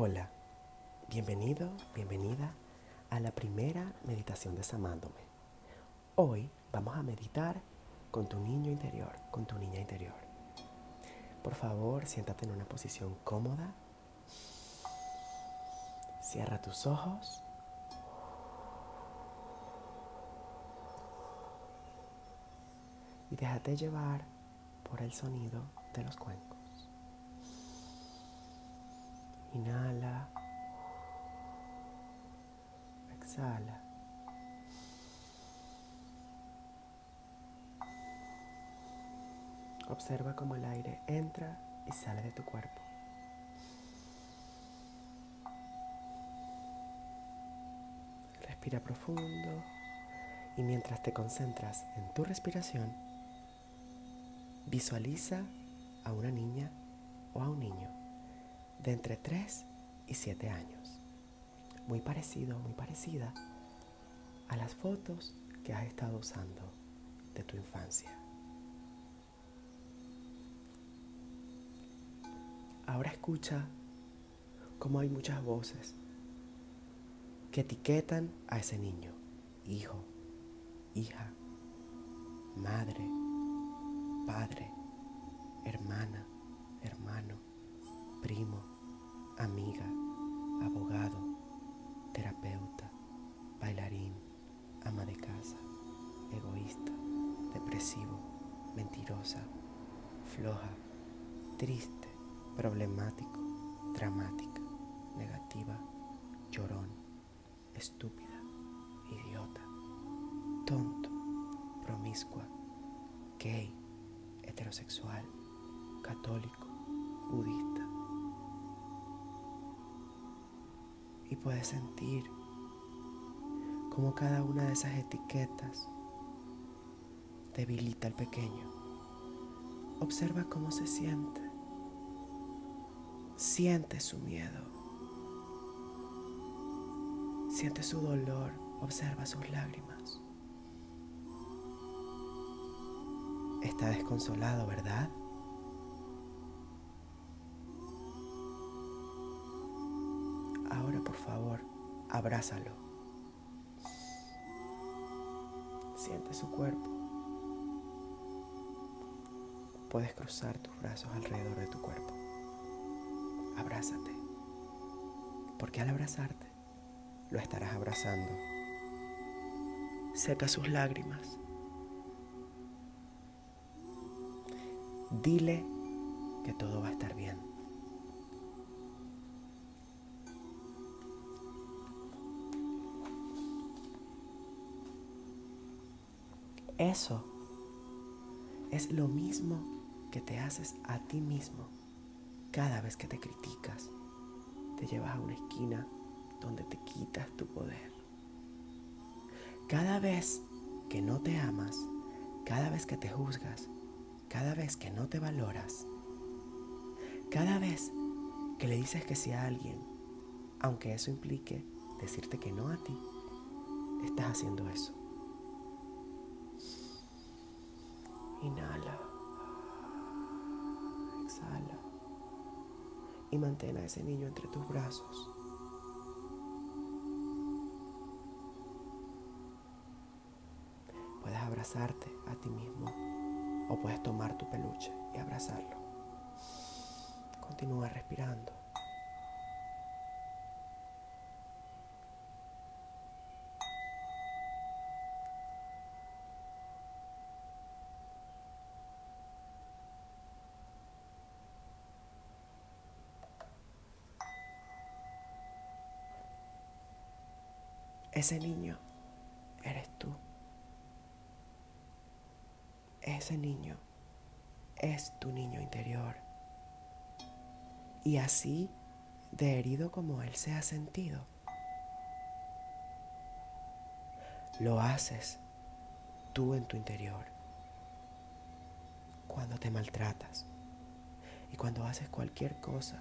Hola, bienvenido, bienvenida a la primera meditación de Samándome. Hoy vamos a meditar con tu niño interior, con tu niña interior. Por favor, siéntate en una posición cómoda. Cierra tus ojos. Y déjate llevar por el sonido de los cuencos. Inhala. Exhala. Observa cómo el aire entra y sale de tu cuerpo. Respira profundo y mientras te concentras en tu respiración, visualiza a una niña o a un niño de entre 3 y 7 años. Muy parecido, muy parecida a las fotos que has estado usando de tu infancia. Ahora escucha cómo hay muchas voces que etiquetan a ese niño, hijo, hija, madre, triste, problemático, dramática, negativa, llorón, estúpida, idiota, tonto, promiscua, gay, heterosexual, católico, budista. Y puedes sentir cómo cada una de esas etiquetas debilita al pequeño. Observa cómo se siente. Siente su miedo. Siente su dolor. Observa sus lágrimas. Está desconsolado, ¿verdad? Ahora, por favor, abrázalo. Siente su cuerpo. Puedes cruzar tus brazos alrededor de tu cuerpo. Abrázate. Porque al abrazarte, lo estarás abrazando. Seca sus lágrimas. Dile que todo va a estar bien. Eso es lo mismo que te haces a ti mismo cada vez que te criticas. Te llevas a una esquina donde te quitas tu poder. Cada vez que no te amas, cada vez que te juzgas, cada vez que no te valoras, cada vez que le dices que sí a alguien, aunque eso implique decirte que no a ti, estás haciendo eso. Inhala. Y mantén a ese niño entre tus brazos. Puedes abrazarte a ti mismo o puedes tomar tu peluche y abrazarlo. Continúa respirando. Ese niño eres tú. Ese niño es tu niño interior. Y así de herido como él se ha sentido, lo haces tú en tu interior. Cuando te maltratas y cuando haces cualquier cosa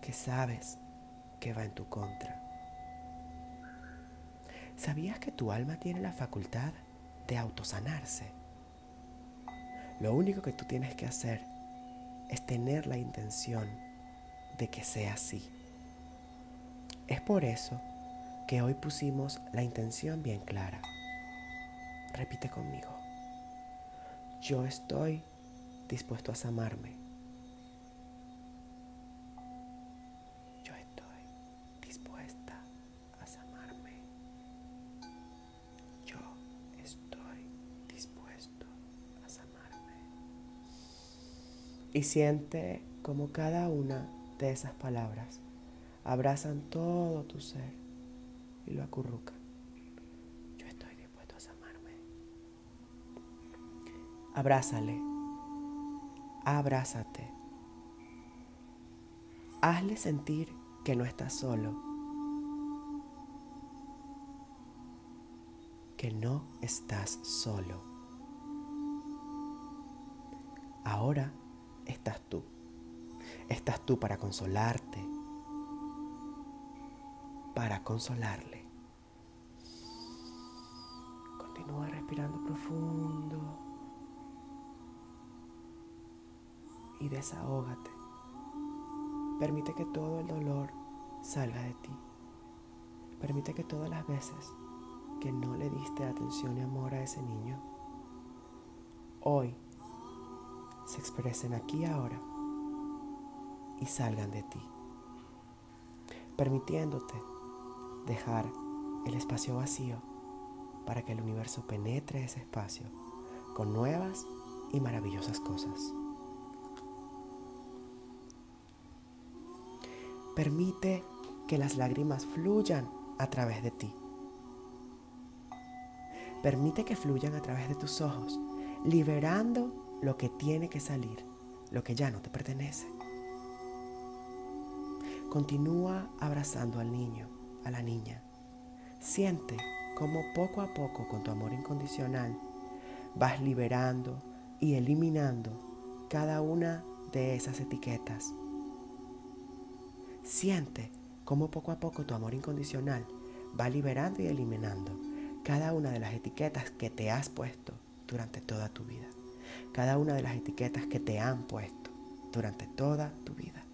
que sabes que va en tu contra. ¿Sabías que tu alma tiene la facultad de autosanarse? Lo único que tú tienes que hacer es tener la intención de que sea así. Es por eso que hoy pusimos la intención bien clara. Repite conmigo. Yo estoy dispuesto a amarme. Y siente como cada una de esas palabras abrazan todo tu ser y lo acurrucan. Yo estoy dispuesto a amarme. Abrázale. Abrázate. Hazle sentir que no estás solo. Que no estás solo. Ahora estás tú. Estás tú para consolarte, para consolarle. Continúa respirando profundo y desahógate. Permite que todo el dolor salga de ti. Permite que todas las veces que no le diste atención y amor a ese niño, hoy se expresen aquí ahora y salgan de ti, permitiéndote dejar el espacio vacío para que el universo penetre ese espacio con nuevas y maravillosas cosas. Permite que las lágrimas fluyan a través de ti. Permite que fluyan a través de tus ojos, liberando lo que tiene que salir, lo que ya no te pertenece. Continúa abrazando al niño, a la niña. Siente cómo poco a poco con tu amor incondicional vas liberando y eliminando cada una de esas etiquetas. Siente cómo poco a poco tu amor incondicional va liberando y eliminando cada una de las etiquetas que te has puesto durante toda tu vida. Cada una de las etiquetas que te han puesto durante toda tu vida.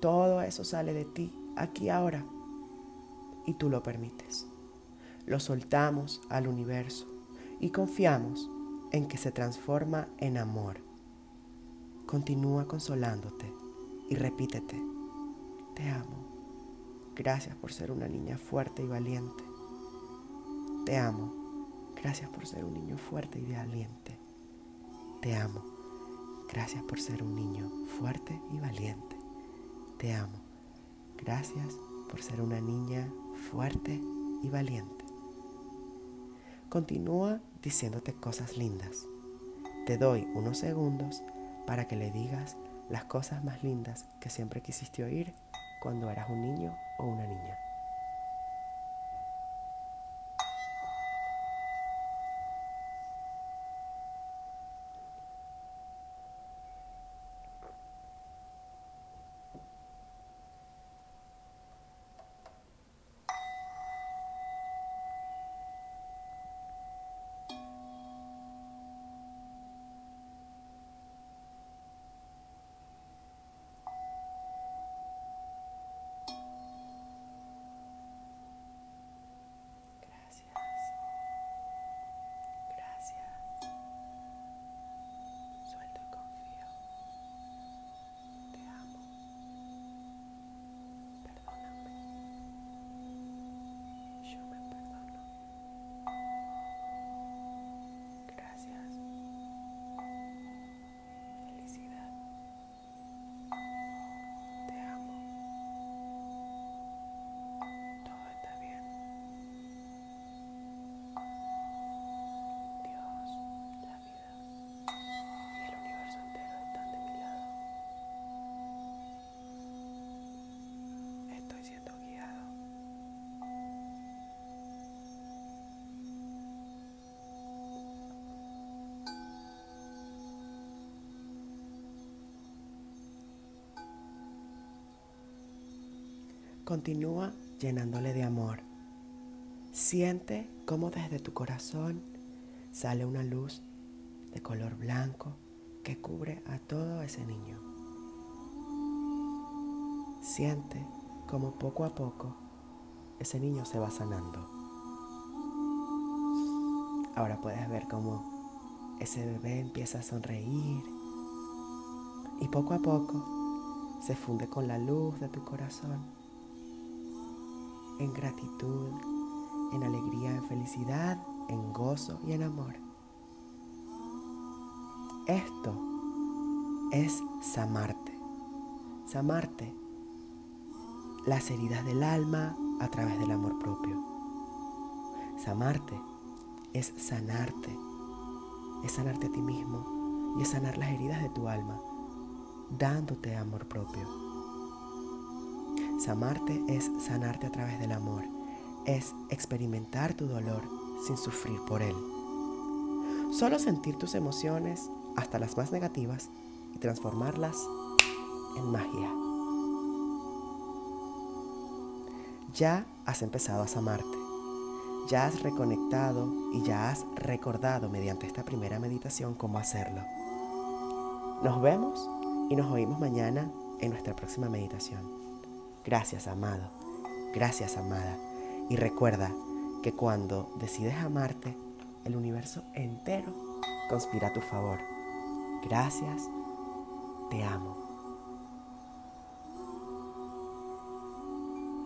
Todo eso sale de ti aquí ahora y tú lo permites. Lo soltamos al universo y confiamos en que se transforma en amor. Continúa consolándote y repítete, te amo. Gracias por ser una niña fuerte y valiente. Te amo. Gracias por ser un niño fuerte y valiente. Te amo. Gracias por ser un niño fuerte y valiente. Te amo. Gracias por ser una niña fuerte y valiente. Continúa diciéndote cosas lindas. Te doy unos segundos para que le digas las cosas más lindas que siempre quisiste oír cuando eras un niño o una niña. Continúa llenándole de amor. Siente cómo desde tu corazón sale una luz de color blanco que cubre a todo ese niño. Siente como poco a poco ese niño se va sanando. Ahora puedes ver cómo ese bebé empieza a sonreír y poco a poco se funde con la luz de tu corazón, en gratitud, en alegría, en felicidad, en gozo y en amor. Esto es Samarte. Samarte las heridas del alma a través del amor propio. Samarte es sanarte, es sanarte a ti mismo y es sanar las heridas de tu alma, dándote amor propio. Samarte es sanarte a través del amor, es experimentar tu dolor sin sufrir por él. Solo sentir tus emociones, hasta las más negativas, y transformarlas en magia. Ya has empezado a amarte. Ya has reconectado y ya has recordado mediante esta primera meditación cómo hacerlo. Nos vemos y nos oímos mañana en nuestra próxima meditación. Gracias, amado. Gracias, amada. Y recuerda que cuando decides amarte, el universo entero conspira a tu favor. Gracias. Te amo.